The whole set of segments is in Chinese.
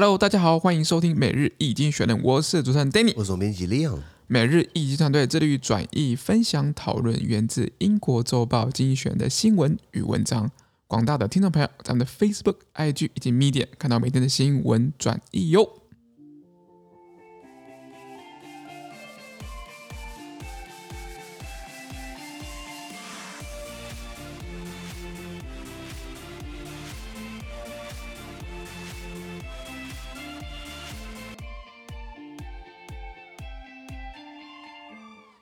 Hello，大家好，欢迎收听每日易经济学人，我是主持人 Danny，我是总编辑 Leon。每日易经团队致力于转译、分享、讨论源自英国周报精选的新闻与文章。广大的听众朋友，咱们的 Facebook、IG 以及 Medium 看到每天的新闻转译哟。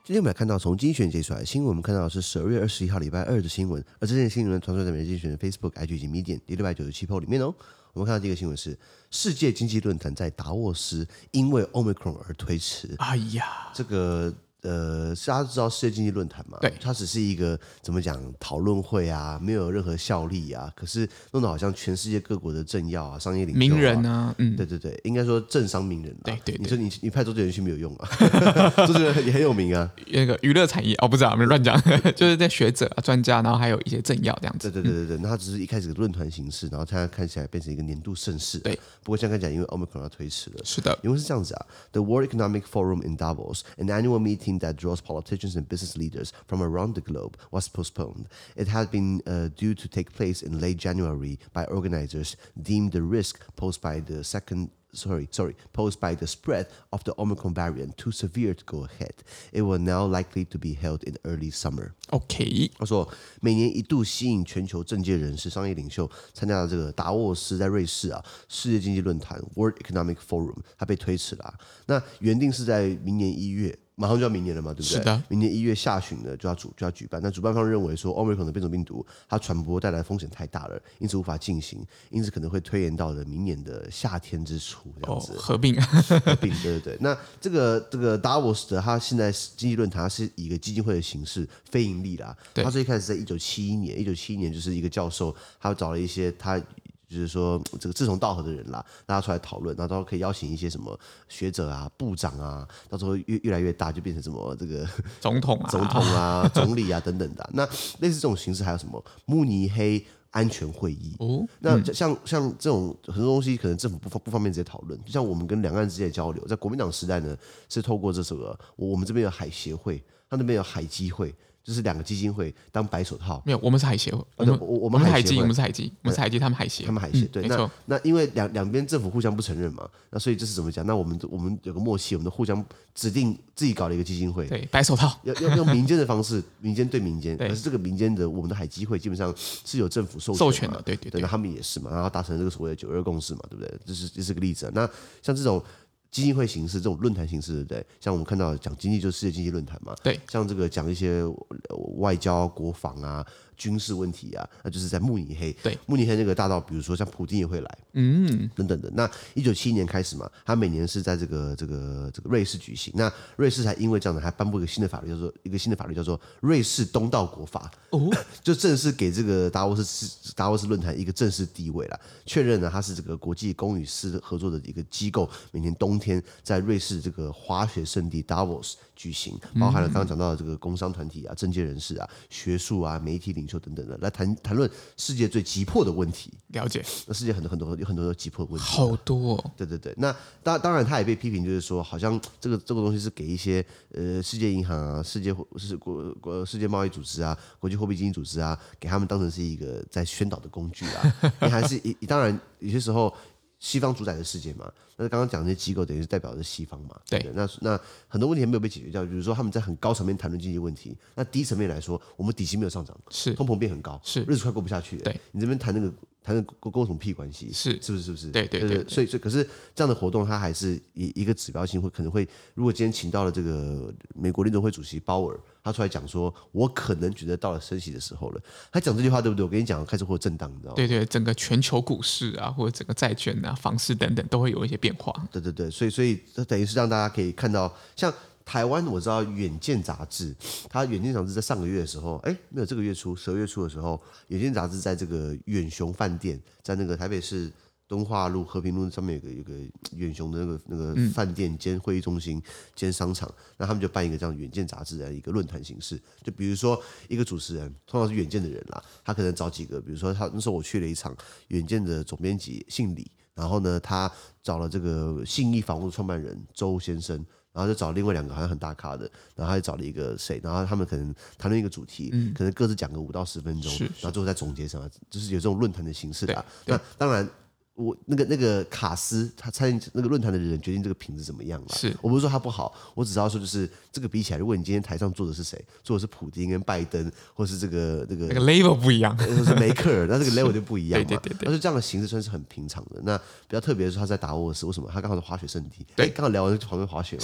今天我们来看到从经济学人截出来的新闻，我们看到的是十二月二十一号礼拜二的新闻，而这件新闻传出在每日精选的 Facebook、IG 以及 Medium 第六百九十七 po 里面哦。我们看到第一个新闻是世界经济论坛在达沃斯因为 Omicron 而推迟。哎呀，这个。呃，大家知道世界经济论坛嘛？对，它只是一个怎么讲讨论会啊，没有任何效力啊。可是弄得好像全世界各国的政要啊、商业领袖、啊、名人啊，嗯，对对对，应该说政商名人、啊。对对，对，你说你你派周杰伦去没有用啊？周杰伦也很有名啊。那个娱乐产业哦，不知道，没乱讲，就是在学者、啊、专家，然后还有一些政要这样子。对对对对对，那它只是一开始的论坛形式，然后它看起来变成一个年度盛事。对，不过现在看起来因为 Omicron 要推迟了。是的，因为是这样子啊，The World Economic Forum in Davos, an annual meeting that draws politics politicians and business leaders from around the globe was postponed. It had been uh, due to take place in late January by organizers deemed the risk posed by the second sorry sorry posed by the spread of the Omicron variant too severe to go ahead. It will now likely to be held in early summer. OK，他说每年一度吸引全球政界人士、商业领袖参加的这个达沃斯在瑞士啊世界经济论坛 World Economic Forum，它被推迟了啊。那原定是在明年一月。 马上就要明年了嘛，对不对？是的，明年一月下旬呢就要主就要举办。那主办方认为说，Omicron 的变种病毒它传播带来风险太大了，因此无法进行，因此可能会推延到了明年的夏天之初这样子。哦、合并，合并，对对对。那这个这个 Davos 的它现在经济论坛是以一个基金会的形式，非盈利啦。对。它最一开始在一九七一年，一九七一年就是一个教授，他找了一些他。就是说，这个志同道合的人啦，大家出来讨论，然后到时候可以邀请一些什么学者啊、部长啊，到时候越越来越大，就变成什么这个 总统啊、总统啊、总理啊等等的。那类似这种形式还有什么慕尼黑安全会议？哦，那像像这种很多东西，可能政府不方不方便直接讨论。就像我们跟两岸之间的交流，在国民党时代呢，是透过这什么，我们这边有海协会，他那边有海基会。就是两个基金会当白手套，没有，我们是海协会，我们我们海基，我们是海基，我们是海基，他们海协，他们海协，对，那那因为两两边政府互相不承认嘛，那所以这是怎么讲？那我们我们有个默契，我们都互相指定自己搞了一个基金会，对，白手套，要要用民间的方式，民间对民间，可是这个民间的我们的海基会基本上是有政府授授权的，对对对，那他们也是嘛，然后达成这个所谓的九二共识嘛，对不对？这是这是个例子。那像这种。基金会形式，这种论坛形式，对不对？像我们看到讲经济，就是世界经济论坛嘛。对，像这个讲一些外交、国防啊。军事问题啊，那就是在慕尼黑。对，慕尼黑那个大道，比如说像普京也会来，嗯，等等的。那一九七一年开始嘛，他每年是在这个这个这个瑞士举行。那瑞士还因为这样子，还颁布一个新的法律，叫做一个新的法律叫做《瑞士东道国法》。哦，就正式给这个达沃斯达沃斯论坛一个正式地位了，确认了它是这个国际公与私合作的一个机构，每年冬天在瑞士这个滑雪圣地达沃斯举行，包含了刚刚讲到的这个工商团体啊、政界人士啊、学术啊、媒体领。就等等的来谈谈论世界最急迫的问题，了解。那世界很多很多有很多的急迫的问题，好多、哦。对对对。那当当然，他也被批评，就是说，好像这个这个东西是给一些呃世界银行啊、世界是国国世界贸易组织啊、国际货币基金组织啊，给他们当成是一个在宣导的工具啊。你还是一当然有些时候。西方主宰的世界嘛，那刚刚讲的那些机构等于是代表着西方嘛，对，对，那那很多问题还没有被解决掉，比如说他们在很高层面谈论经济问题，那低层面来说，我们底薪没有上涨，是。通膨变很高，是。日子快过不下去了，对，你这边谈那个。谈的跟跟我什么屁关系？是是不是是不是？对对对，对，所以所以可是这样的活动，它还是一一个指标性，会可能会，如果今天请到了这个美国联准会主席鲍尔，他出来讲说，我可能觉得到了升息的时候了。他讲这句话对不对？我跟你讲，开始会有震荡，你知道吗？对对，整个全球股市啊，或者整个债券啊、房市等等，都会有一些变化。对对对，所以所以这等于是让大家可以看到，像。台湾我知道《远见》杂志，它《远见》杂志在上个月的时候，哎，没有这个月初，十二月初的时候，《远见》杂志在这个远雄饭店，在那个台北市敦化路和平路上面有个有个远雄的那个那个饭店兼会议中心兼商场，那他们就办一个这样《远见》杂志的一个论坛形式，就比如说一个主持人，通常是《远见》的人啦，他可能找几个，比如说他那时候我去了一场，《远见》的总编辑姓李。然后呢，他找了这个信义房屋的创办人周先生。然后就找另外两个好像很大咖的，然后他就找了一个谁，然后他们可能谈论一个主题，嗯、可能各自讲个五到十分钟，然后最后再总结什么，就是有这种论坛的形式的。那当然。我那个那个卡斯，他参与那个论坛的人决定这个品质怎么样了。是我不是说他不好，我只知道说就是这个比起来，如果你今天台上坐的是谁，坐的是普丁跟拜登，或是这个这个那个 level 不一样，或是梅克尔，那这个 level 就不一样嘛。对对对对。但是这样的形式算是很平常的。那比较特别的是他在达沃斯，为什么？他刚好是滑雪圣地。对，刚好聊完就旁边滑雪嘛。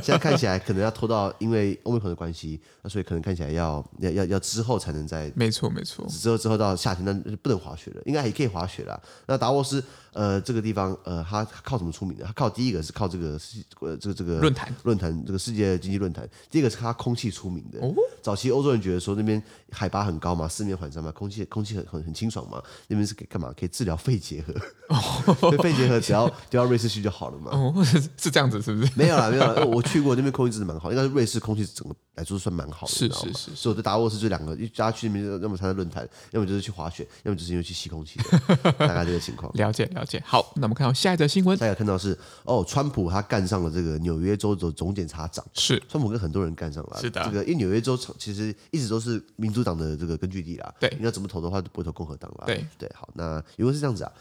现在看起来可能要拖到，因为欧美朋友的关系，那所以可能看起来要要要要之后才能在。没错没错。之后之后到夏天，那不能滑雪了，应该也可以滑雪了。那达沃斯。呃，这个地方，呃，它靠什么出名的？它靠第一个是靠这个世，呃，这个这个论坛，论坛这个世界经济论坛。第一个是它空气出名的。哦，早期欧洲人觉得说那边海拔很高嘛，四面环山嘛，空气空气很很很清爽嘛，那边是可以干嘛？可以治疗肺结核。哦，肺结核只要丢到瑞士去就好了嘛。哦，是是这样子，是不是？没有啦，没有啦。我去过那边，空气真的蛮好，应该是瑞士空气整个来说算蛮好的。是是是，是。所以我在达沃斯这两个，一家去那边要么参加论坛，要么就是去滑雪，要么就是因为去吸空气的，大概这个情况。了解了解。好，那我们。看到下一则新闻，大家看到是哦，川普他干上了这个纽约州的总检察长，是川普跟很多人干上了，是的，这个因为纽约州其实一直都是民主党的这个根据地啦，对，你要怎么投的话，都不会投共和党啦，对对，好，那如果是这样子啊。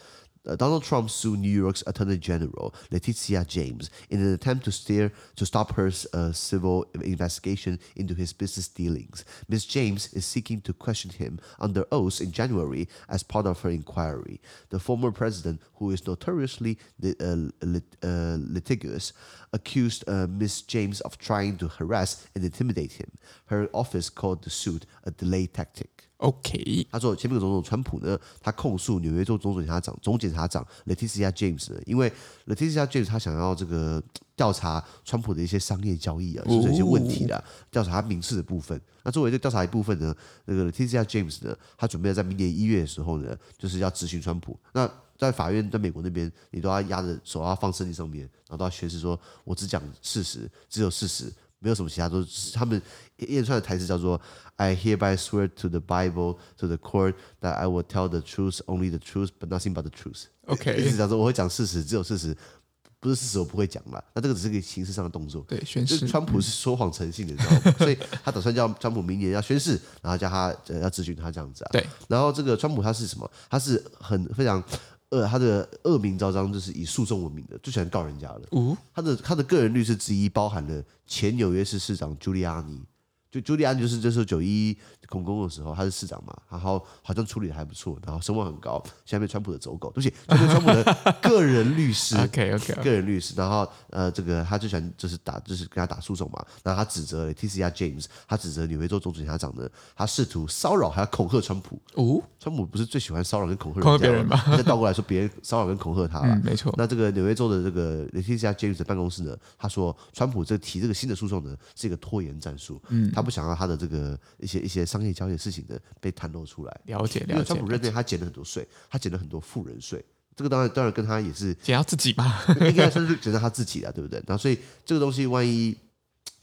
Uh, Donald Trump sued New York's Attorney General Letitia James in an attempt to steer to stop her uh, civil investigation into his business dealings. Ms. James is seeking to question him under oath in January as part of her inquiry. The former president, who is notoriously uh, lit, uh, litigious, accused uh, Ms. James of trying to harass and intimidate him. Her office called the suit a delay tactic. OK，他说前面的总统川普呢，他控诉纽约州总检察长总检察长 Letitia James 呢，因为 Letitia James 他想要这个调查川普的一些商业交易啊，是不是有一些问题的，调查他民事的部分。那作为这调查一部分呢，那个 Letitia James 呢，他准备在明年一月的时候呢，就是要质询川普。那在法院，在美国那边，你都要压着手要放身体上面，然后都要宣誓说，我只讲事实，只有事实。没有什么其他，都是他们演出来的台词叫做 "I hereby swear to the Bible, to the court that I will tell the truth, only the truth, but nothing but the truth." OK，意思讲说我会讲事实，只有事实，不是事实我不会讲嘛。那这个只是个形式上的动作。对，宣誓。川普是说谎成性的，你知道吗？所以他打算叫川普明年要宣誓，然后叫他呃要咨询他这样子啊。对。然后这个川普他是什么？他是很非常。呃，他的恶名昭彰就是以诉讼闻名的，最喜欢告人家了。哦，他的他的个人律师之一包含了前纽约市市长朱利安尼。就朱利安就是这时候九一恐攻的时候，他是市长嘛，然后好像处理的还不错，然后声望很高，现在被川普的走狗，对不起，就是川普的个人律师，OK OK，个人律师，然后呃，这个他最喜欢就是打，就是跟他打诉讼嘛，然后他指责 Letitia James，他指责纽约州总检察长呢，他试图骚扰还要恐吓川普。哦，川普不是最喜欢骚扰跟恐吓人家吗？人再倒过来说，别人骚扰跟恐吓他了，嗯，没错。那这个纽约州的这个 Letitia James 的办公室呢，他说川普这提这个新的诉讼呢是一个拖延战术，嗯。他不想要他的这个一些一些商业交易的事情的被袒露出来。了解，了解。因为川普认为他减了很多税，他减了很多富人税。这个当然当然跟他也是减到自己吧，应该算是减到他自己了，对不对？然后所以这个东西万一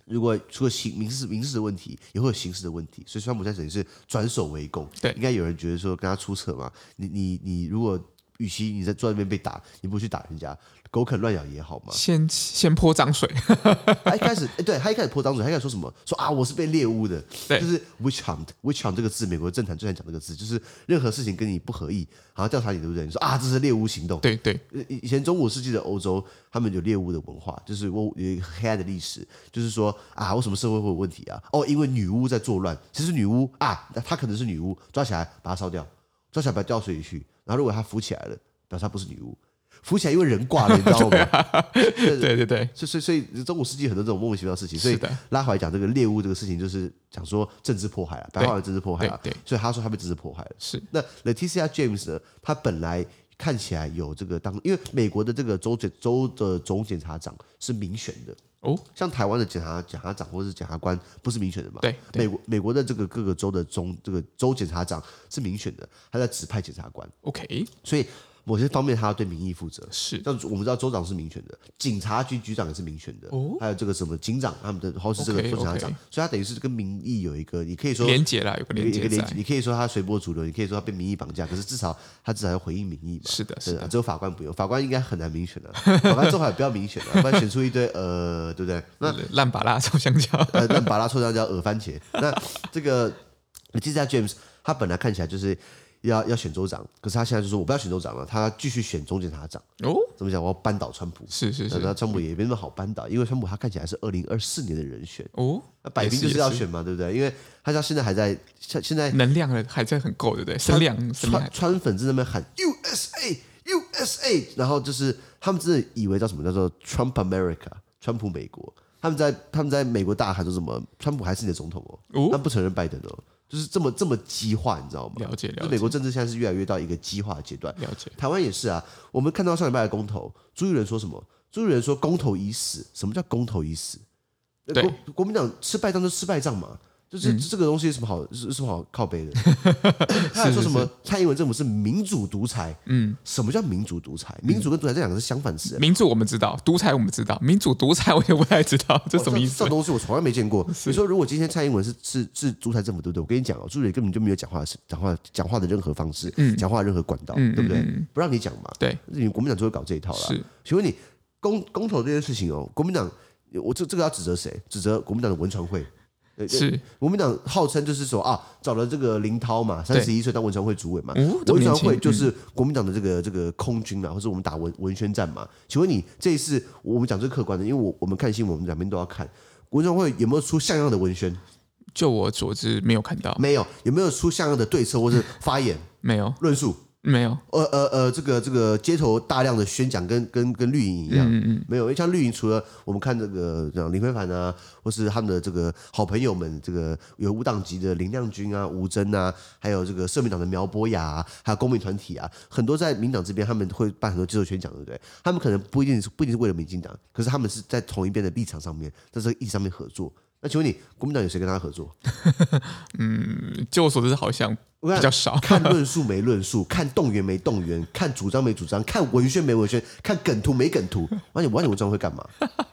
如果除了刑民事民事的问题，也会有刑事的问题。所以川普现在等于是转守为攻。对，应该有人觉得说跟他出策嘛。你你你如果与其你在坐在那边被打，你不去打人家。狗啃乱咬也好嘛，先先泼脏水。他一开始，哎，对他一开始泼脏水，他一开始说什么？说啊，我是被猎巫的，对，就是 witch hunt，witch hunt 这个字，美国政坛最爱讲这个字，就是任何事情跟你不合意，好像调查你，对不对？你说啊，这是猎巫行动。对对，以前中古世纪的欧洲，他们有猎巫的文化，就是我有一个黑暗的历史，就是说啊，为什么社会会有问题啊？哦，因为女巫在作乱。其实女巫啊，她可能是女巫，抓起来把她烧掉，抓起来把她掉水里去，然后如果她浮起来了，表示她不是女巫。浮起来，因为人挂了，你知道吗？对对对，所以所以所以中古世纪很多这种莫名其妙的事情，所以拉回来讲这个猎物这个事情，就是讲说政治迫害啊，白话文政治迫害啊。对，所以他说他被政治迫害了。是那 Letitia James 呢？他本来看起来有这个当，因为美国的这个州检州的总检察长是民选的哦，像台湾的检察检察长或者是检察官不是民选的嘛？对，美国美国的这个各个州的总这个州检察长是民选的，他在指派检察官。OK，所以。某些方面他要对民意负责。是，但我们知道州长是民选的，警察局局长也是民选的，哦，还有这个什么警长他们的，或是这个副警长，所以他等于是跟民意有一个，你可以说连结啦，有个连结在。你可以说他随波逐流，你可以说他被民意绑架，可是至少他至少要回应民意嘛。是的，是的，只有法官不用，法官应该很难民选的，法官最好也不要民选的，不然选出一堆呃，对不对？那烂把辣臭香蕉，呃，烂把辣臭香蕉，耳番茄。那这个，你记得 James，他本来看起来就是。要要选州长，可是他现在就说我不要选州长了，他继续选中检察长。哦，怎么讲？我要扳倒川普。是是是，那川普也没那么好扳倒，因为川普他看起来是二零二四年的人选。哦，那摆明就是要选嘛，对不对？因为他家现在还在，现在能量还在很够，对不对？声量，川川粉在那边喊 USA USA，然后就是他们真的以为叫什么叫做 Trump America，川普美国。他们在他们在美国大喊说什么？川普还是你的总统哦，哦他不承认拜登哦。就是这么这么激化，你知道吗？了解了解。就美国政治现在是越来越到一个激化的阶段。了解。台湾也是啊，我们看到上礼拜的公投，朱立伦说什么？朱立伦说公投已死。什么叫公投已死？对，国国民党吃败仗就吃败仗嘛。就是这个东西有什么好是什么好靠背的？他还说什么蔡英文政府是民主独裁？嗯，什么叫民主独裁？民主跟独裁这两个是相反词。民主我们知道，独裁我们知道，民主独裁我也不太知道，这什么意思？这东西我从来没见过。你说如果今天蔡英文是是是独裁政府，对不对？我跟你讲哦，朱立根本就没有讲话的讲话讲话的任何方式，讲话的任何管道，对不对？不让你讲嘛。对，你国民党就会搞这一套了。是，请问你公公投这件事情哦，国民党我这这个要指责谁？指责国民党的文传会。是国民党号称就是说啊，找了这个林涛嘛，三十一岁当文传会主委嘛，哦、文传会就是国民党的这个这个空军啊，或者我们打文文宣战嘛。请问你这一次我们讲最客观的，因为我我们看新闻，我们两边都要看文传会有没有出像样的文宣？就我所知，没有看到，没有，有没有出像样的对策或是发言？没有论述。没有，呃呃呃，这个这个街头大量的宣讲跟跟跟绿营一样，嗯嗯，没有，因为像绿营除了我们看这个像林非凡啊，或是他们的这个好朋友们，这个有无党籍的林亮君啊、吴峥啊，还有这个社民党的苗博雅啊，还有公民团体啊，很多在民党这边他们会办很多街头宣讲，对不对？他们可能不一定是不一定是为了民进党，可是他们是在同一边的立场上面，在这个意义上面合作。那请问你，国民党有谁跟他合作？嗯，就我所知，好像。比较少 看论述没论述，看动员没动员，看主张没主张，看文宣没文宣，看梗图没梗图。而且，我问你文章会干嘛？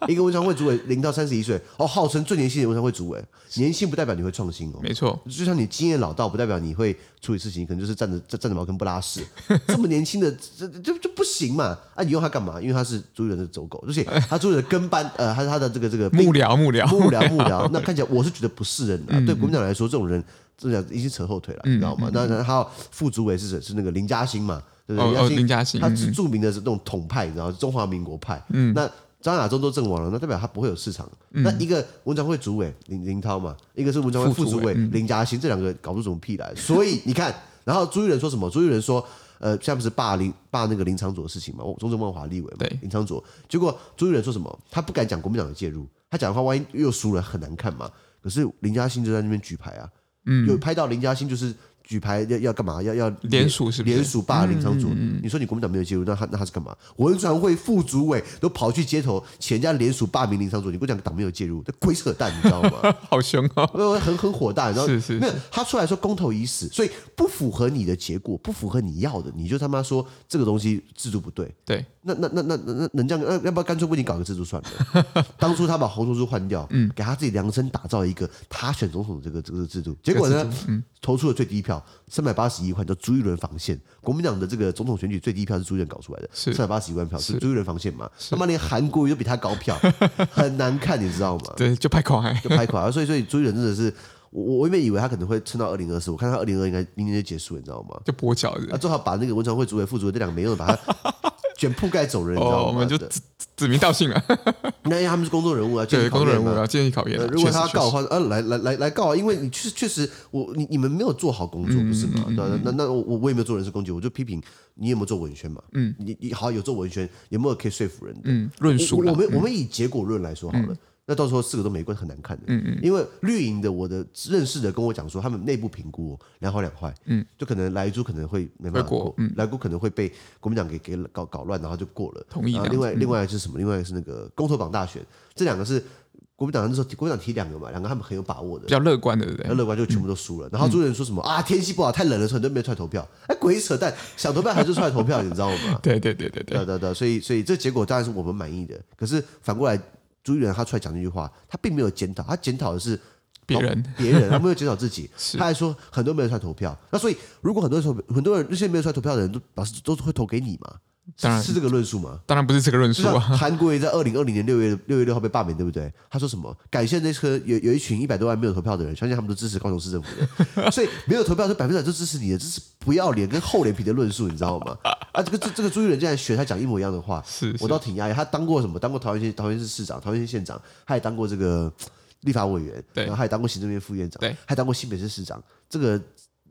一个文章会主委零到三十一岁，哦，号称最年轻的文章会主委，年轻不代表你会创新哦。没错，就像你经验老道，不代表你会处理事情，可能就是站着站着茅坑不拉屎。这么年轻的，这这这不行嘛？啊，你用他干嘛？因为他是朱立伦的走狗，而且他朱立伦的跟班，呃，他是他的这个这个幕僚幕僚幕僚幕僚。那看起来我是觉得不是人啊。对国民党来说，这种人。这样已经扯后腿了，你知道吗？那那还有副主委是谁？是那个林嘉欣嘛？对不对？林嘉欣，他是著名的是那种统派，你知道中华民国派。嗯，那张亚中都阵亡了，那代表他不会有市场。那一个文传会主委林林涛嘛，一个是文传会副主委林嘉欣，这两个搞出什么屁来。所以你看，然后朱立伦说什么？朱立伦说，呃，现在不是罢林罢那个林长佐的事情嘛？我中正万华立委嘛，林长佐。结果朱立伦说什么？他不敢讲国民党的介入，他讲的话万一又输了，很难看嘛。可是林嘉欣就在那边举牌啊。嗯，有拍到林嘉欣就是举牌要要干嘛？要要联署是不是？联署罢林昶佐。你说你国民党没有介入，那他那他是干嘛？文传会副主委都跑去街头，请人家联署霸凌林昶佐。你跟我讲党没有介入，这鬼扯淡，你知道吗？好凶啊！很很火大，你知道？是是，是。没有，他出来说公投已死，所以不符合你的结果，不符合你要的，你就他妈说这个东西制度不对。对。那那那那那那能这样？那要不要干脆为你搞个制度算了？当初他把洪秀柱换掉，嗯，给他自己量身打造一个他选总统的这个这个制度，结果呢，嗯，投出了最低票，三百八十一万，叫朱一伦防线。国民党的这个总统选举最低票是朱一伦搞出来的，三百八十一万票是朱一伦防线嘛？他妈连韩国瑜都比他高票，很难看，你知道吗？对，就拍垮，就拍垮。所以所以朱一伦真的是。我我原本以为他可能会撑到二零二四，我看他二零二应该明年就结束，你知道吗？就跛脚的，啊，最好把那个文传会主委、副主委这两个没用的把他卷铺盖走人，你知道吗？我们就指指名道姓了。那因为他们是公众人物啊，对，公众人物啊建议考验。如果他要告的话，呃，来来来来告啊，因为你确确实我你你们没有做好工作，不是吗？那那那我我也没有做人身攻击，我就批评你有没有做文宣嘛？嗯，你你好有做文宣，有没有可以说服人的？嗯，论述。我们我们以结果论来说好了。那到时候四个都没关很难看的，嗯嗯，因为绿营的我的认识的跟我讲说，他们内部评估两好两坏，嗯，就可能莱猪可能会没办法过，嗯，莱猪可能会被国民党给给搞搞乱，然后就过了，同意。另外另外是什么？另外是那个公投榜大选，这两个是国民党那时候国民党提两个嘛，两个他们很有把握的，比较乐观的，对不对？很乐观就全部都输了。然后朱立伦说什么、嗯、啊？天气不好，太冷了，很多人没有出来投票。哎，鬼扯淡，想投票还是出来投票，你知道吗？对对对对对对对对，所以所以这结果当然是我们满意的。可是反过来，朱一伦他出来讲这句话，他并没有检讨，他检讨的是别人，别人，他没有检讨自己。他还说很多没有出来投票。那所以如果很多人投，很多人那些没有出来投票的人都表示都是会投给你嘛？当然是这个论述吗？当然不是这个论述啊！韩国瑜在二零二零年六月六月六号被罢免，对不对？他说什么？感谢那车有有一群一百多万没有投票的人，相信他们都支持高雄市政府的，所以没有投票是百分之百都支持你的，这是不要脸跟厚脸皮的论述，你知道吗？啊，这个这这个朱立伦竟然学他讲一模一样的话，是，是，我倒挺讶异。他当过什么？当过桃园县桃园市市长、桃园县县长，他也当过这个立法委员，然后他也当过行政院副院长，对，还当过新北市市长，这个。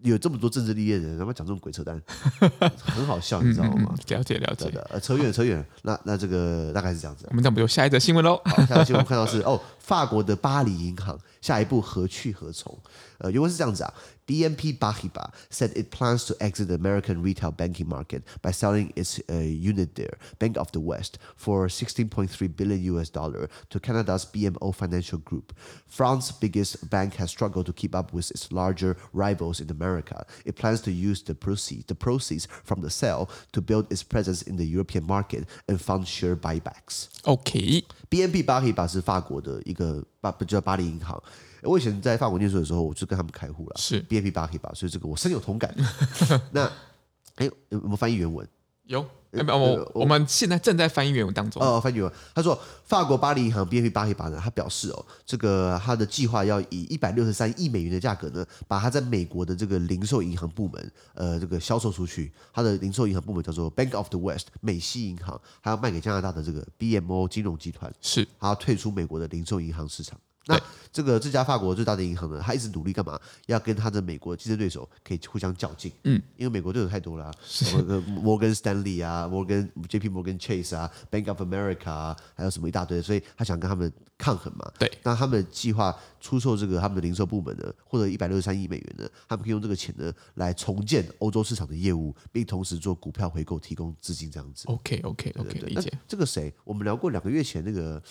有这么多政治立业的人，他妈讲这种鬼扯淡，很好笑，你知道吗？嗯、了解了解的，呃，扯远扯远。那那这个大概是这样子。我们这样不就下一则新闻喽？好，下一则新闻看到是哦，法国的巴黎银行下一步何去何从？呃，原文是这样子啊。BNP Paribas said it plans to exit the American retail banking market by selling its uh, unit there, Bank of the West, for 16.3 billion US dollar to Canada's BMO Financial Group. France's biggest bank has struggled to keep up with its larger rivals in America. It plans to use the proceeds, the proceeds from the sale to build its presence in the European market and fund share buybacks. OK, BNP Paribas 是法国的一个巴，不叫巴黎银行。 我以前在法国念书的时候，我就跟他们开户了，是 BNP Paribas，所以这个我深有同感。那哎，有没有翻译原文？有，欸、我我，我们现在正在翻译原文当中。哦，翻译原文。他说，法国巴黎银行 BNP Paribas 呢，他表示哦，这个他的计划要以一百六十三亿美元的价格呢，把他在美国的这个零售银行部门，呃，这个销售出去。他的零售银行部门叫做 Bank of the West 美西银行，还要卖给加拿大的这个 BMO 金融集团，是，还要退出美国的零售银行市场。那这个这家法国最大的银行呢，他一直努力干嘛？要跟他的美国竞争对手可以互相较劲。嗯，因为美国对手太多了，什么摩根斯丹利啊，摩根 JP Morgan Chase 啊，Bank of America 啊，还有什么一大堆，所以他想跟他们抗衡嘛。对，那他们计划出售这个他们的零售部门呢，获得一百六十三亿美元呢，他们可以用这个钱呢来重建欧洲市场的业务，并同时做股票回购，提供资金这样子。OK OK OK，理解。这个谁？我们聊过两个月前那个。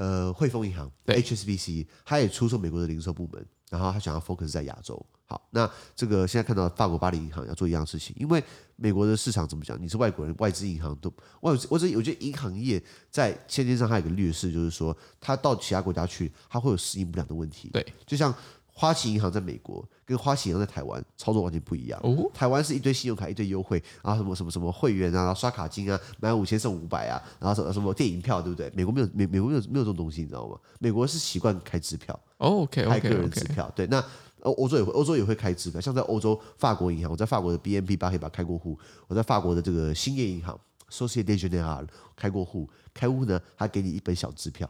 呃，汇丰银行 HSBC，他也出售美国的零售部门，然后他想要 focus 在亚洲。好，那这个现在看到法国巴黎银行要做一样事情，因为美国的市场怎么讲？你是外国人，外资银行都外，我这我觉得银行业在现金上还有一个劣势，就是说它到其他国家去，它会有适应不良的问题。对，就像。花旗银行在美国跟花旗银行在台湾操作完全不一样。哦，台湾是一堆信用卡，一堆优惠，然后什么什么什么会员啊，刷卡金啊，买五千送五百啊，然后什么什么电影票，对不对？美国没有美美国没有没有这种东西，你知道吗？美国是习惯开支票。哦，OK 开个人支票。对，那欧欧洲也会欧洲也会开支票，像在欧洲法国银行，我在法国的 BNP 巴黑巴开过户，我在法国的这个兴业银行 Société Générale 开过户，开户呢，他给你一本小支票，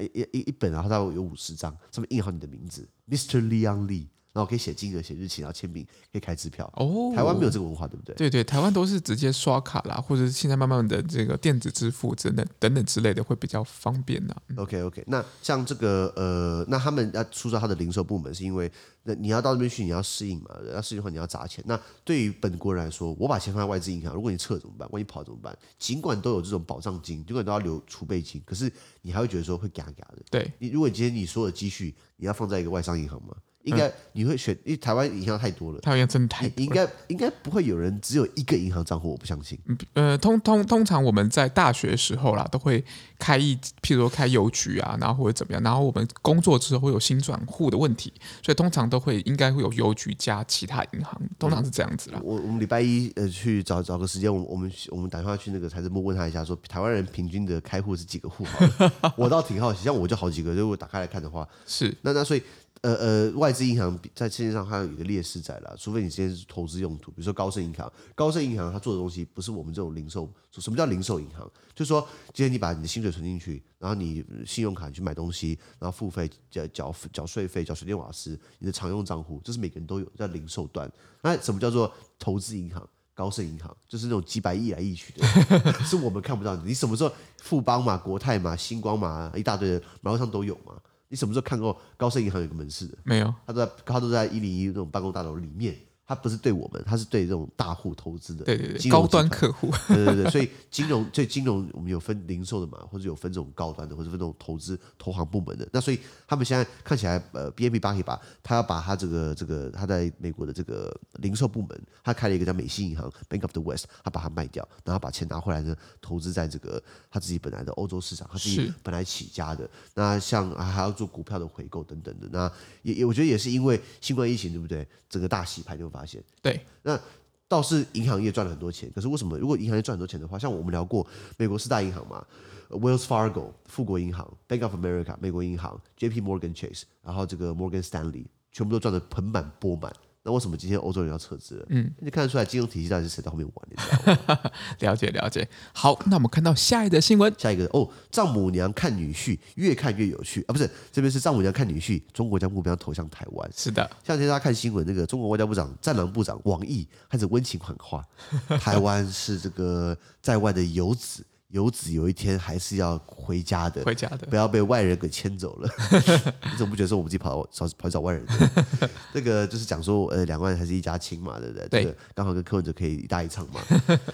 一一一本，然后大概有五十张，上面印好你的名字，Mr. Liang Li。然后可以写金额、写日期，然后签名，可以开支票。哦，台湾没有这个文化，对不对？对对，台湾都是直接刷卡啦，或者是现在慢慢的这个电子支付等等等等之类的会比较方便的。OK OK，那像这个呃，那他们要出售他的零售部门，是因为那你要到那边去，你要适应嘛？要适应的话，你要砸钱。那对于本国人来说，我把钱放在外资银行，如果你撤怎么办？万一跑怎么办？尽管都有这种保障金，尽管都要留储备金，可是你还会觉得说会嘎嘎的。对你，如果今天你所有的积蓄你要放在一个外商银行吗？应该你会选，因为台湾银行太多了，台湾真的太多了，应该应该不会有人只有一个银行账户，我不相信。呃，通通通常我们在大学时候啦，都会开一，譬如说开邮局啊，然后或者怎么样，然后我们工作之后会有新转户的问题，所以通常都会应该会有邮局加其他银行，通常是这样子啦。嗯、我我们礼拜一呃去找找个时间，我们我们我们打电话去那个财政部问他一下，说台湾人平均的开户是几个户号？我倒挺好奇，像我就好几个，如果打开来看的话，是那那所以。呃呃，外资银行在世界上还有一个劣势在啦，除非你今天是投资用途，比如说高盛银行，高盛银行它做的东西不是我们这种零售。什么叫零售银行？就是说今天你把你的薪水存进去，然后你信用卡去买东西，然后付费缴缴缴税费、缴水电瓦斯，你的常用账户，这是每个人都有，在零售端。那什么叫做投资银行？高盛银行就是那种几百亿来亿去的，是我们看不到的。你什么时候富邦嘛、国泰嘛、星光嘛，一大堆的马路上都有嘛？你什么时候看过高盛银行有个门市的？没有，他都在他都在一零一那种办公大楼里面，他不是对我们，他是对这种大户投资的，对对对，高端客户，对对对，所以金融，所以金融我们有分零售的嘛，或者有分这种高端的，或者分这种投资投行部门的。那所以他们现在看起来，呃，BNP Paribas 他要把他这个这个他在美国的这个零售部门，他开了一个叫美西银行 Bank of the West，他把它卖掉，然后把钱拿回来呢，投资在这个他自己本来的欧洲市场，他自己本来起家的。那像还要做股票的回购等等的，那也也我觉得也是因为新冠疫情，对不对？整个大洗牌就会发现，对，那倒是银行业赚了很多钱。可是为什么？如果银行业赚很多钱的话，像我们聊过美国四大银行嘛，Wells Fargo 富国银行、Bank of America 美国银行、JP Morgan Chase，然后这个 Morgan Stanley 全部都赚得盆满钵满。那为什么今天欧洲人要撤资了？嗯，你看得出来金融体系到底是谁在后面玩？你知道吗？了解了解。好，那我们看到下一个新闻，下一个哦，丈母娘看女婿越看越有趣啊！不是，这边是丈母娘看女婿，中国将目标投向台湾。是的，像今天大家看新闻，那个中国外交部长战狼部长王毅开始温情喊话，台湾是这个在外的游子。游子有一天还是要回家的，回家的，不要被外人给牵走了。你怎么不觉得说我们自己跑找跑去找外人？这个就是讲说，呃，两岸还是一家亲嘛，对不对？对，这个、刚好跟柯文哲可以一搭一唱嘛。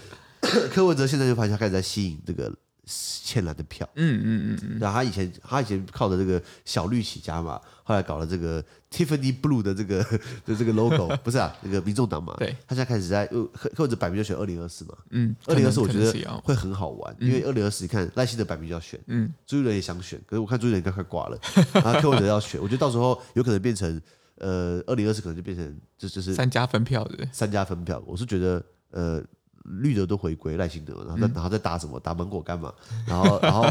柯文哲现在就发现他开始在吸引这个。浅蓝的票，嗯嗯嗯，然后他以前他以前靠着这个小绿起家嘛，后来搞了这个 Tiffany Blue 的这个 的这个 logo，不是啊，那个民众党嘛，对，他现在开始在又或者摆明就选二零二四嘛，嗯，二零二四我觉得会很好玩，因为二零二四你看赖清德摆明就要选，嗯，朱立伦也想选，可是我看朱立伦应该快挂了，然后柯文哲要选，我觉得到时候有可能变成呃二零二四可能就变成就就是三家分票的，三家分票，我是觉得呃。绿的都回归赖清德，然后再然后再打什么打芒果干嘛，然后然后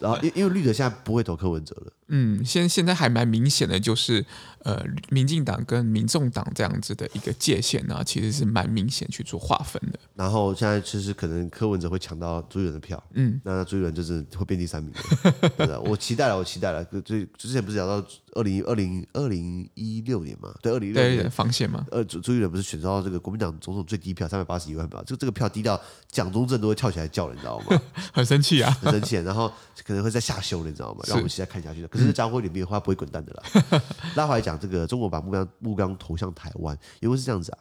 然后因因为绿的现在不会投柯文哲了。嗯，现现在还蛮明显的，就是呃，民进党跟民众党这样子的一个界限呢，其实是蛮明显去做划分的。然后现在其实可能柯文哲会抢到朱立伦的票，嗯，那朱立伦就是会变第三名的。我期待了，我期待了。就之前不是聊到二零二零二零一六年嘛？对，二零一六年防线嘛。呃，朱朱立伦不是选到这个国民党总统最低票三百八十一万票，就这个票低到蒋中正都会跳起来叫了，你知道吗？很生气啊，很生气。然后可能会再下修了，你知道吗？让我们期待看下去的。可是家伙里面的话不会滚蛋的啦。拉回来讲，这个中国把目标目标投向台湾，因为是这样子啊。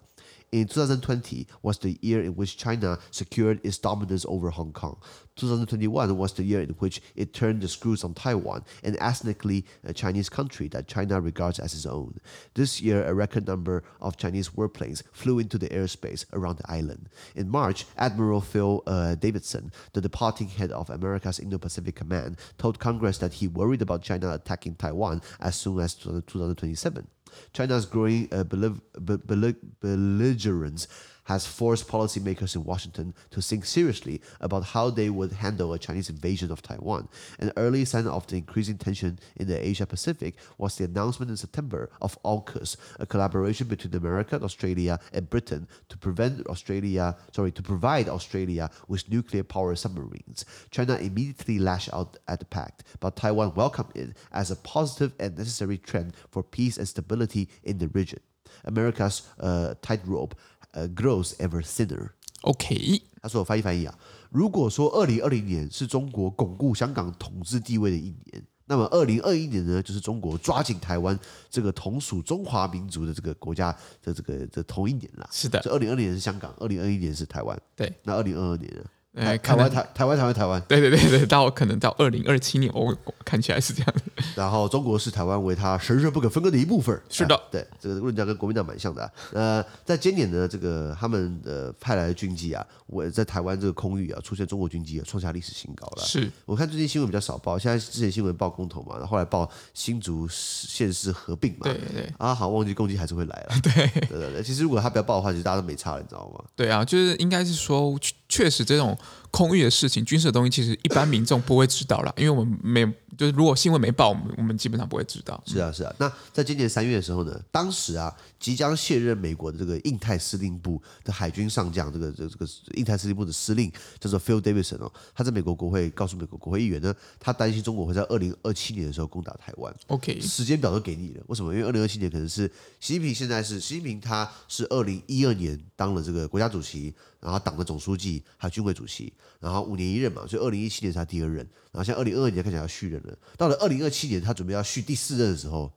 In 2020 was the year in which China secured its dominance over Hong Kong. 2021 was the year in which it turned the screws on Taiwan, an ethnically Chinese country that China regards as its own. This year, a record number of Chinese warplanes flew into the airspace around the island. In March, Admiral Phil uh, Davidson, the departing head of America's Indo-Pacific Command, told Congress that he worried about China attacking Taiwan as soon as 2027. China's growing uh, belligerence has forced policymakers in Washington to think seriously about how they would handle a Chinese invasion of Taiwan. An early sign of the increasing tension in the Asia Pacific was the announcement in September of AUKUS, a collaboration between America, Australia, and Britain to prevent Australia, sorry, to provide Australia with nuclear power submarines. China immediately lashed out at the pact, but Taiwan welcomed it as a positive and necessary trend for peace and stability in the region. America's uh, tightrope 呃、uh,，grows ever thinner。OK，他说我翻译翻译啊，如果说二零二零年是中国巩固香港统治地位的一年，那么二零二一年呢，就是中国抓紧台湾这个同属中华民族的这个国家的这个的同一年了。是的，这二零二零年是香港，二零二一年是台湾。对，那二零二二年呢？哎，台湾台台湾台湾台湾，对对对对，到可能到二零二七年，我看起来是这样。然后中国视台湾为它神圣不可分割的一部分。是的，对这个论调跟国民党蛮像的。呃，在今年呢，这个他们呃派来的军机啊，我在台湾这个空域啊出现中国军机啊，创下历史新高了。是我看最近新闻比较少报，现在之前新闻报公投嘛，然后后来报新竹县市合并嘛，对对。啊，好，忘记攻击还是会来了。对对对对，其实如果他不要报的话，其实大家都没差了，你知道吗？对啊，就是应该是说。确实，这种空域的事情、军事的东西，其实一般民众不会知道啦，因为我们没，就是如果新闻没报，我们我们基本上不会知道。是啊，是啊。那在今年三月的时候呢，当时啊，即将卸任美国的这个印太司令部的海军上将，这个这个这个印太司令部的司令叫做 Phil Davidson 哦，他在美国国会告诉美国国会议员呢，他担心中国会在二零二七年的时候攻打台湾。OK，时间表都给你了，为什么？因为二零二七年可能是习近平现在是习近平，他是二零一二年当了这个国家主席。然后党的总书记，还有军委主席，然后五年一任嘛，所以二零一七年是他第二任，然后像二零二二年看起来要续任了。到了二零二七年，他准备要续第四任的时候，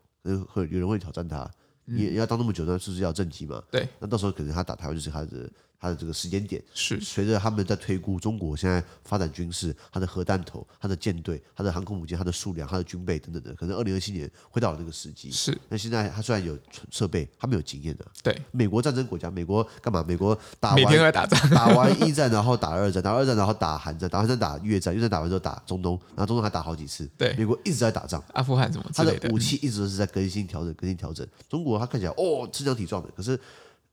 会有人会挑战他，你也要当那么久，那是不是要政绩嘛？对，那到时候可能他打台湾就是他的。它的这个时间点是随着他们在推估中国现在发展军事，它的核弹头、它的舰队、它的航空母舰、它的数量、它的军备等等的，可能二零二七年会到了那个时机。是，那现在它虽然有设备，它没有经验的。对，美国战争国家，美国干嘛？美国打完每天都在打仗，打完一战，然后打二战，打二战，然后打韩战，打韩战打越战，越战打完之后打中东，然后中东还打好几次。对，美国一直在打仗，阿富汗什么之类的，他的武器一直都是在更新调整、更新调整。中国它看起来哦，身强体壮的，可是。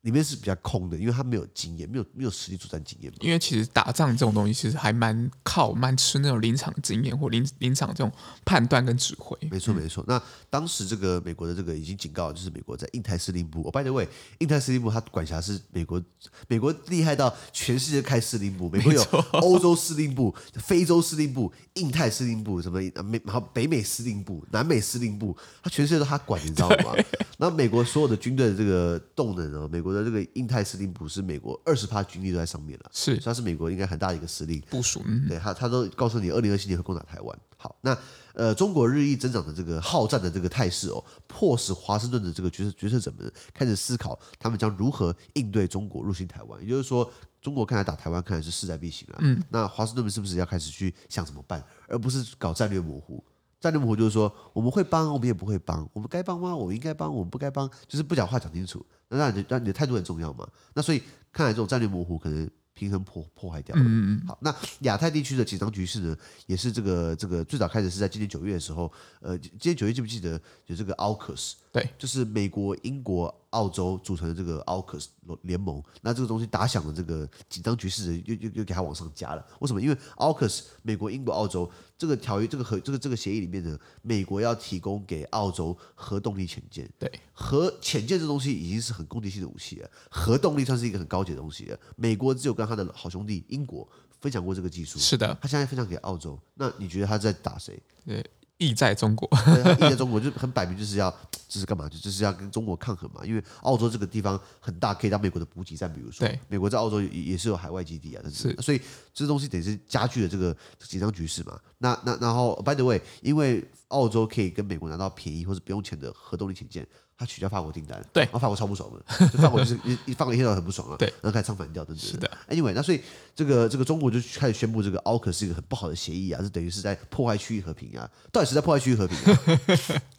里面是比较空的，因为他没有经验，没有没有实际作战经验。因为其实打仗这种东西，其实还蛮靠蛮吃那种临场经验或临临场这种判断跟指挥。没错没错。那当时这个美国的这个已经警告，就是美国在印太司令部。哦，by the way，印太司令部它管辖是美国，美国厉害到全世界开司令部。美国有欧洲司令部、非洲司令部、印太司令部，什么美然后北美司令部、南美司令部，它全世界都他管，你知道吗？那美国所有的军队的这个动能呢，美国的这个印太司令部是美国二十趴军力都在上面了，是，算是美国应该很大的一个司令部署，嗯、对他，他都告诉你，二零二七年会攻打台湾。好，那呃，中国日益增长的这个好战的这个态势哦，迫使华盛顿的这个决策决策者们开始思考，他们将如何应对中国入侵台湾。也就是说，中国看来打台湾看来是势在必行了，嗯，那华盛顿们是不是要开始去想怎么办，而不是搞战略模糊？战略模糊就是说，我们会帮，我们也不会帮，我们该帮吗？我们应该帮，我们不该帮，就是不讲话讲清楚。那让你，让你的态度很重要嘛？那所以看来这种战略模糊可能平衡破破坏掉了。嗯嗯。好，那亚太地区的紧张局势呢，也是这个这个最早开始是在今年九月的时候，呃，今年九月记不记得有这个 AUKUS？对，就是美国、英国。澳洲组成的这个 AUKUS 联盟，那这个东西打响了这个紧张局势，又又又给它往上加了。为什么？因为 AUKUS 美国、英国、澳洲这个条约、这个和这个这个协议里面呢，美国要提供给澳洲核动力潜舰。对，核潜舰这东西已经是很攻击性的武器了，核动力算是一个很高级的东西了。美国只有跟他的好兄弟英国分享过这个技术，是的，他现在分享给澳洲。那你觉得他在打谁？对。意在中国，意在中国就很摆明就是要，就是干嘛？就就是要跟中国抗衡嘛。因为澳洲这个地方很大，可以当美国的补给站。比如说，美国在澳洲也也是有海外基地啊，是。所以这东西等于是加剧了这个紧张局势嘛。那那然后，by the way，因为澳洲可以跟美国拿到便宜或者不用钱的核动力潜舰。他取消法国订单，对，然后法国超不爽的，就法国就是一 一法国一天到很不爽啊，对，然后开始唱反调等等。是的，Anyway，那所以这个这个中国就开始宣布这个 AUKUS 是一个很不好的协议啊，是等于是在破坏区域和平啊，到底是在破坏区域和平啊？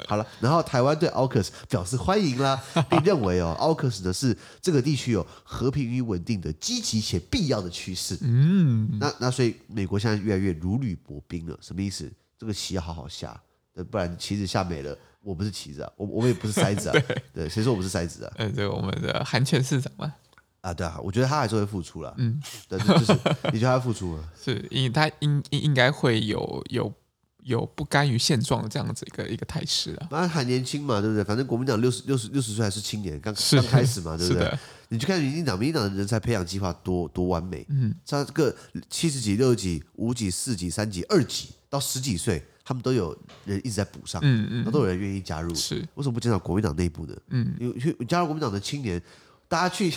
好了，然后台湾对 AUKUS 表示欢迎啦，并认为哦，AUKUS 呢是这个地区有和平与稳定的积极且必要的趋势。嗯，那那所以美国现在越来越如履薄冰了，什么意思？这个棋要好好下，不然棋子下没了。我不是棋子啊，我我们也不是筛子啊，对，谁说我不是筛子啊？呃，对，我们的韩前市长嘛。啊，对啊，我觉得他还是会付出了，嗯，对，就是 你觉得他付出了？是，因为他应应应该会有有有不甘于现状的这样子一个一个态势啊。那还年轻嘛，对不对？反正国民党六十六十六十岁还是青年，刚刚开始嘛，对不对？你去看民进党，民进党的人才培养计划多多完美，嗯，像这个七十几、六十几、五几、四几、三几、二几到十几岁。他们都有人一直在补上，嗯嗯，都有人愿意加入，是为什么不减少国民党内部呢？嗯，因为加入国民党的青年，大家去，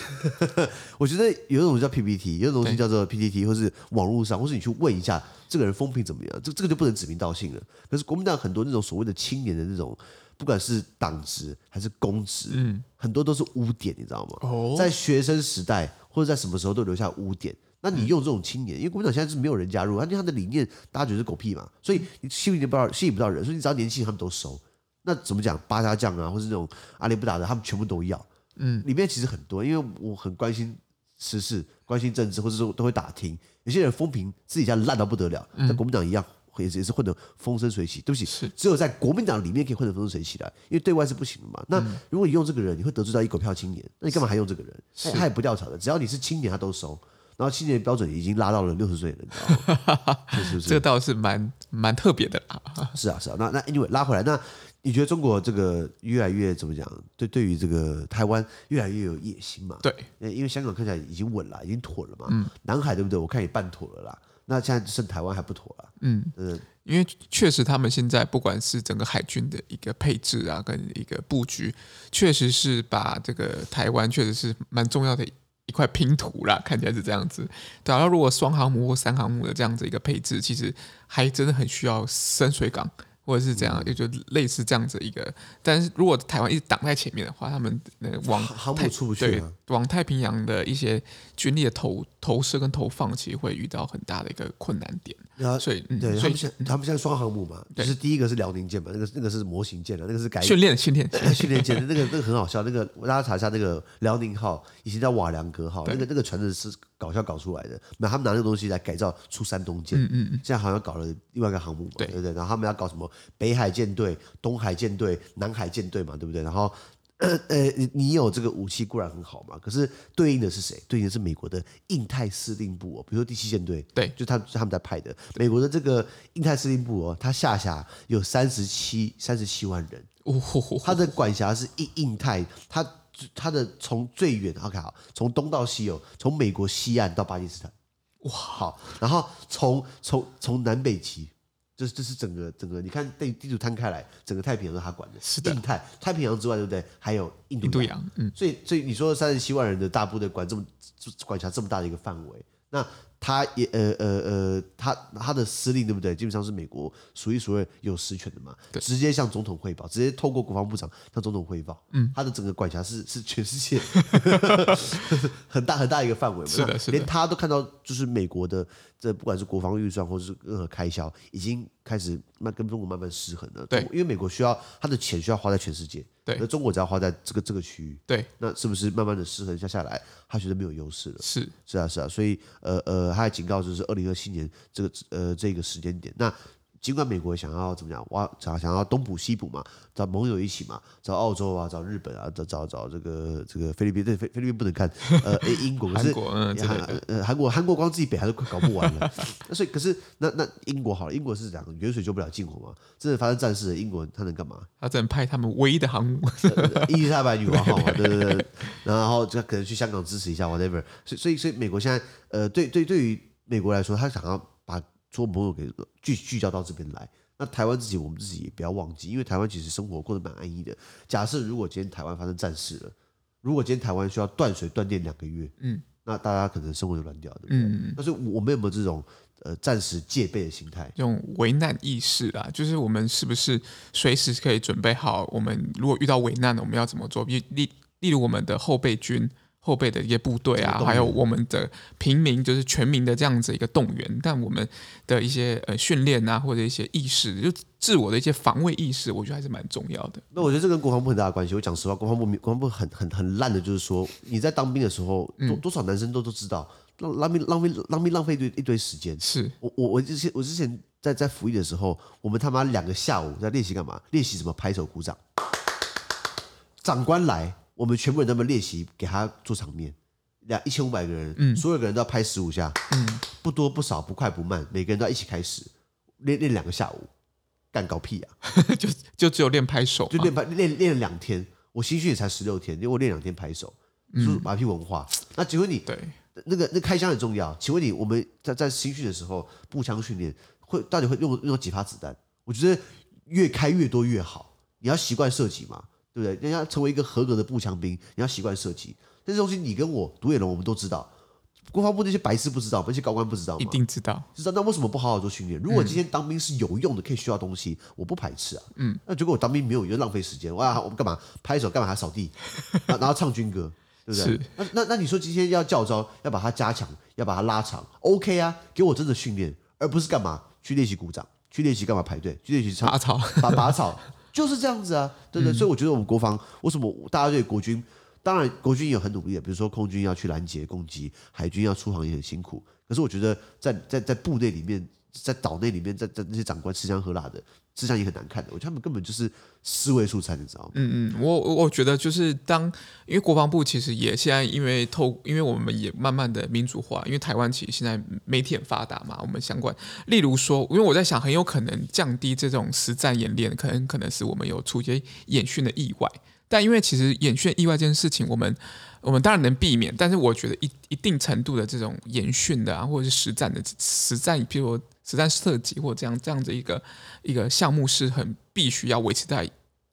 我觉得有一种叫 PPT，有一种东西叫做 PPT，或是网络上，或是你去问一下这个人风评怎么样，这这个就不能指名道姓了。可是国民党很多那种所谓的青年的那种，不管是党职还是公职，嗯，很多都是污点，你知道吗？哦，在学生时代或者在什么时候都留下污点。那你用这种青年，因为国民党现在是没有人加入，而且他的理念大家觉得是狗屁嘛，所以你吸引不到吸引不到人，所以你只要年轻人他们都收。那怎么讲八家将啊，或是那种阿里不打的，他们全部都要。嗯，里面其实很多，因为我很关心时事、关心政治，或者说都会打听。有些人风评自己家烂到不得了，跟国民党一样，也是也是混得风生水起。对不起，只有在国民党里面可以混得风生水起的，因为对外是不行的嘛。那如果你用这个人，你会得罪到一狗票青年，那你干嘛还用这个人？他他也不调查的，只要你是青年，他都收。然后青年标准已经拉到了六十岁了，你知道吗？是不是？这倒是蛮蛮特别的啦。是啊，是啊。那那 anyway 拉回来，那你觉得中国这个越来越怎么讲？对，对于这个台湾越来越有野心嘛？对，因为香港看起来已经稳了，已经妥了嘛。嗯。南海对不对？我看也半妥了啦。那现在剩台湾还不妥了。嗯嗯。因为确实他们现在不管是整个海军的一个配置啊，跟一个布局，确实是把这个台湾确实是蛮重要的。一块拼图啦，看起来是这样子。对啊，如果双航母或三航母的这样子一个配置，其实还真的很需要深水港或者是这样，也、嗯、就类似这样子一个。但是如果台湾一直挡在前面的话，他们那往航母出不去，对，往太平洋的一些军力的投投射跟投放，其实会遇到很大的一个困难点。啊、所以，嗯、对，他们现他们现在双航母嘛，就是第一个是辽宁舰嘛，那个那个是模型舰的，那个是改训练训练 训练舰，那个那个很好笑，那个大家查一下那个辽宁号，以前叫瓦良格号，那个那个船只是搞笑搞出来的，那他们拿那个东西来改造出山东舰，嗯嗯，现在好像搞了另外一个航母嘛，对，对不对？然后他们要搞什么北海舰队、东海舰队、南海舰队嘛，对不对？然后。呃呃，你有这个武器固然很好嘛，可是对应的是谁？对应的是美国的印太司令部哦，比如说第七舰队，对，就他他们在派的。美国的这个印太司令部哦，他下辖有三十七三十七万人，他的管辖是印印太，他他的从最远，OK 好，从东到西哦，从美国西岸到巴基斯坦，哇，好，然后从从从南北极。这这是整个整个，你看地地图摊开来，整个太平洋是他管的，是的。印太太平洋之外，对不对？还有印度洋，印度洋嗯。所以所以你说三十七万人的大部队管这么管辖这么大的一个范围，那。他也呃呃呃，他他的司令对不对？基本上是美国数一数二有实权的嘛，直接向总统汇报，直接透过国防部长向总统汇报。嗯，他的整个管辖是是全世界 很大很大一个范围嘛，是的，是的，连他都看到，就是美国的这不管是国防预算或者是任何开销，已经开始慢跟中国慢慢失衡了。对，因为美国需要他的钱需要花在全世界。对，那中国只要花在这个这个区域，对，那是不是慢慢的失衡下下来，他觉得没有优势了？是是啊是啊，所以呃呃，他还警告就是二零二七年这个呃这个时间点，那。尽管美国想要怎么讲，挖想想要东补西补嘛，找盟友一起嘛，找澳洲啊，找日本啊，找找找这个这个菲律宾，对菲菲律宾不能看，呃，英国可是韩国，嗯，韩呃韩国韩国光自己北还都快搞不完了，那 所以可是那那英国好了，英国是讲远水救不了近火嘛，真的发生战事了，英国他能干嘛？他只能派他们唯一的航母，伊丽莎白女王号嘛，对对对，然后就可能去香港支持一下 whatever，所以所以所以美国现在呃对对对于美国来说，他想要把。说朋友给聚聚焦到这边来，那台湾自己我们自己也不要忘记，因为台湾其实生活过得蛮安逸的。假设如果今天台湾发生战事了，如果今天台湾需要断水断电两个月，嗯，那大家可能生活就乱掉，对不对？嗯，但是我们有没有这种呃暂时戒备的心态，这种危难意识啊？就是我们是不是随时可以准备好？我们如果遇到危难，我们要怎么做？例例例如我们的后备军。后备的一些部队啊，还有我们的平民，就是全民的这样子一个动员，但我们的一些呃训练啊，或者一些意识，就自我的一些防卫意识，我觉得还是蛮重要的。那我觉得这跟国防部很大的关系。我讲实话，国防部国防部很很很烂的，就是说你在当兵的时候，多多少男生都都知道，浪浪费浪费浪费浪费一堆一堆时间。是我我我之前我之前在在服役的时候，我们他妈两个下午在练习干嘛？练习什么？拍手鼓掌。长官来。我们全部人都在练习，给他做场面，两一千五百个人，嗯，所有的人都要拍十五下，嗯，不多不少，不快不慢，每个人都要一起开始。练练两个下午，干搞屁啊！就就只有练拍手，就练拍练练了两天，我新训也才十六天，因为我练两天拍手，是马屁文化。嗯、那请问你，对。那个那开枪很重要，请问你，我们在在新训的时候步枪训练会到底会用用几发子弹？我觉得越开越多越好，你要习惯射击嘛。对不对？人家成为一个合格的步枪兵，你要习惯射击。这些东西你跟我独眼龙，我们都知道。国防部那些白痴不知道，那些高官不知道吗？一定知道。知道那为什么不好好做训练？如果今天当兵是有用的，可以学到东西，我不排斥啊。嗯。那结果我当兵没有，就浪费时间。哇，我们干嘛拍手？干嘛还扫地？然后唱军歌，对不对？是。那那那你说今天要教招，要把它加强，要把它拉长，OK 啊？给我真的训练，而不是干嘛去练习鼓掌，去练习干嘛排队，去练习拔草，拔拔草。就是这样子啊，对不对？所以我觉得我们国防为什么大家对国军，当然国军也很努力的，比如说空军要去拦截攻击，海军要出航也很辛苦。可是我觉得在在在部队里面，在岛内里面，在在那些长官吃香喝辣的，吃相也很难看的。我觉得他们根本就是四位数餐，你知道吗？嗯嗯，我我觉得就是当，因为国防部其实也现在因为透，因为我们也慢慢的民主化，因为台湾其实现在媒体很发达嘛，我们相关，例如说，因为我在想，很有可能降低这种实战演练，可能可能是我们有出一些演训的意外。但因为其实演训意外这件事情，我们我们当然能避免，但是我觉得一一定程度的这种演训的啊，或者是实战的实战，譬如实战射击或这样这样子一个一个项目，是很必须要维持在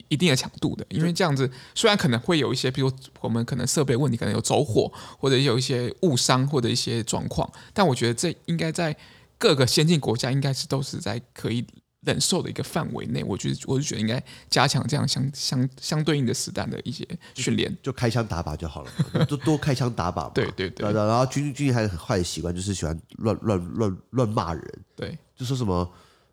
一定的强度的。因为这样子虽然可能会有一些，比如我们可能设备问题，可能有走火，或者有一些误伤或者一些状况，但我觉得这应该在各个先进国家应该是都是在可以。忍受的一个范围内，我觉得我就觉得应该加强这样相相相对应的实弹的一些训练，就开枪打靶就好了，就多开枪打靶嘛。对对对。然后军军还有很坏的习惯，就是喜欢乱乱乱乱骂人。对，就说什么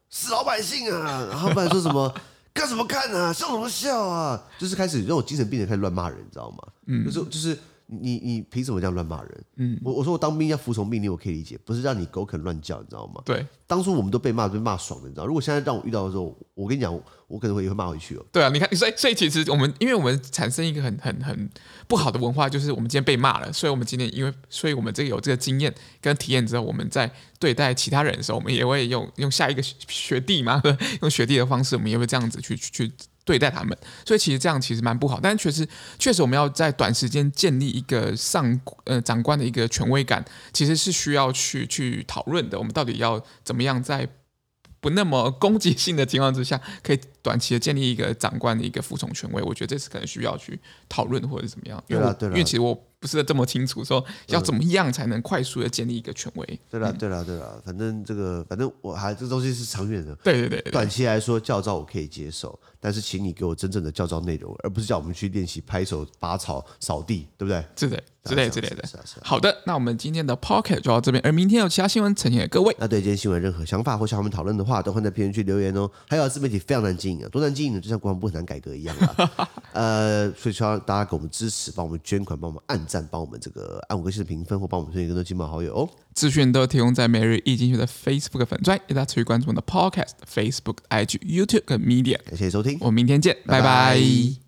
死老百姓啊，然后不然说什么 干什么看啊，笑什么笑啊，就是开始那种精神病人开始乱骂人，你知道吗？嗯，就是就是。你你凭什么这样乱骂人？嗯，我我说我当兵要服从命令，我可以理解，不是让你狗啃乱叫，你知道吗？对，当初我们都被骂，被骂爽了，你知道？如果现在让我遇到的时候，我跟你讲，我可能会也会骂回去哦。对啊，你看，所以所以其实我们，因为我们产生一个很很很不好的文化，就是我们今天被骂了，所以我们今天因为所以我们这个有这个经验跟体验之后，我们在对待其他人的时候，我们也会用用下一个学弟嘛，用学弟的方式，我们也会这样子去去。对待他们，所以其实这样其实蛮不好。但是确实，确实我们要在短时间建立一个上呃长官的一个权威感，其实是需要去去讨论的。我们到底要怎么样在不那么攻击性的情况之下，可以短期的建立一个长官的一个服从权威？我觉得这是可能需要去讨论或者怎么样。因为我，因为其实我。不是这么清楚，说要怎么样才能快速的建立一个权威？嗯、对了，对了，对了，反正这个，反正我还这东西是长远的。对对对，对，短期来说教招我可以接受，但是请你给我真正的教招内容，而不是叫我们去练习拍手、拔草、扫地，对不对？是的，之类之类的。好的，那我们今天的 Podcast 就到这边，而明天有其他新闻呈现给各位。那对今天新闻任何想法或想我们讨论的话，都会在评论区留言哦。还有自媒体非常难经营啊，多难经营呢，就像国防部很难改革一样啊。呃，所以希望大家给我们支持，帮我们捐款，帮我们按赞，帮我们这个。按五颗星的评分，或帮我们推荐更多亲朋好友哦。资讯都提供在每日一经济学的 Facebook 粉专，也大家持续关注我们的 Podcast、Facebook、IG、YouTube 跟 Media。感谢收听，我们明天见，拜拜。拜拜。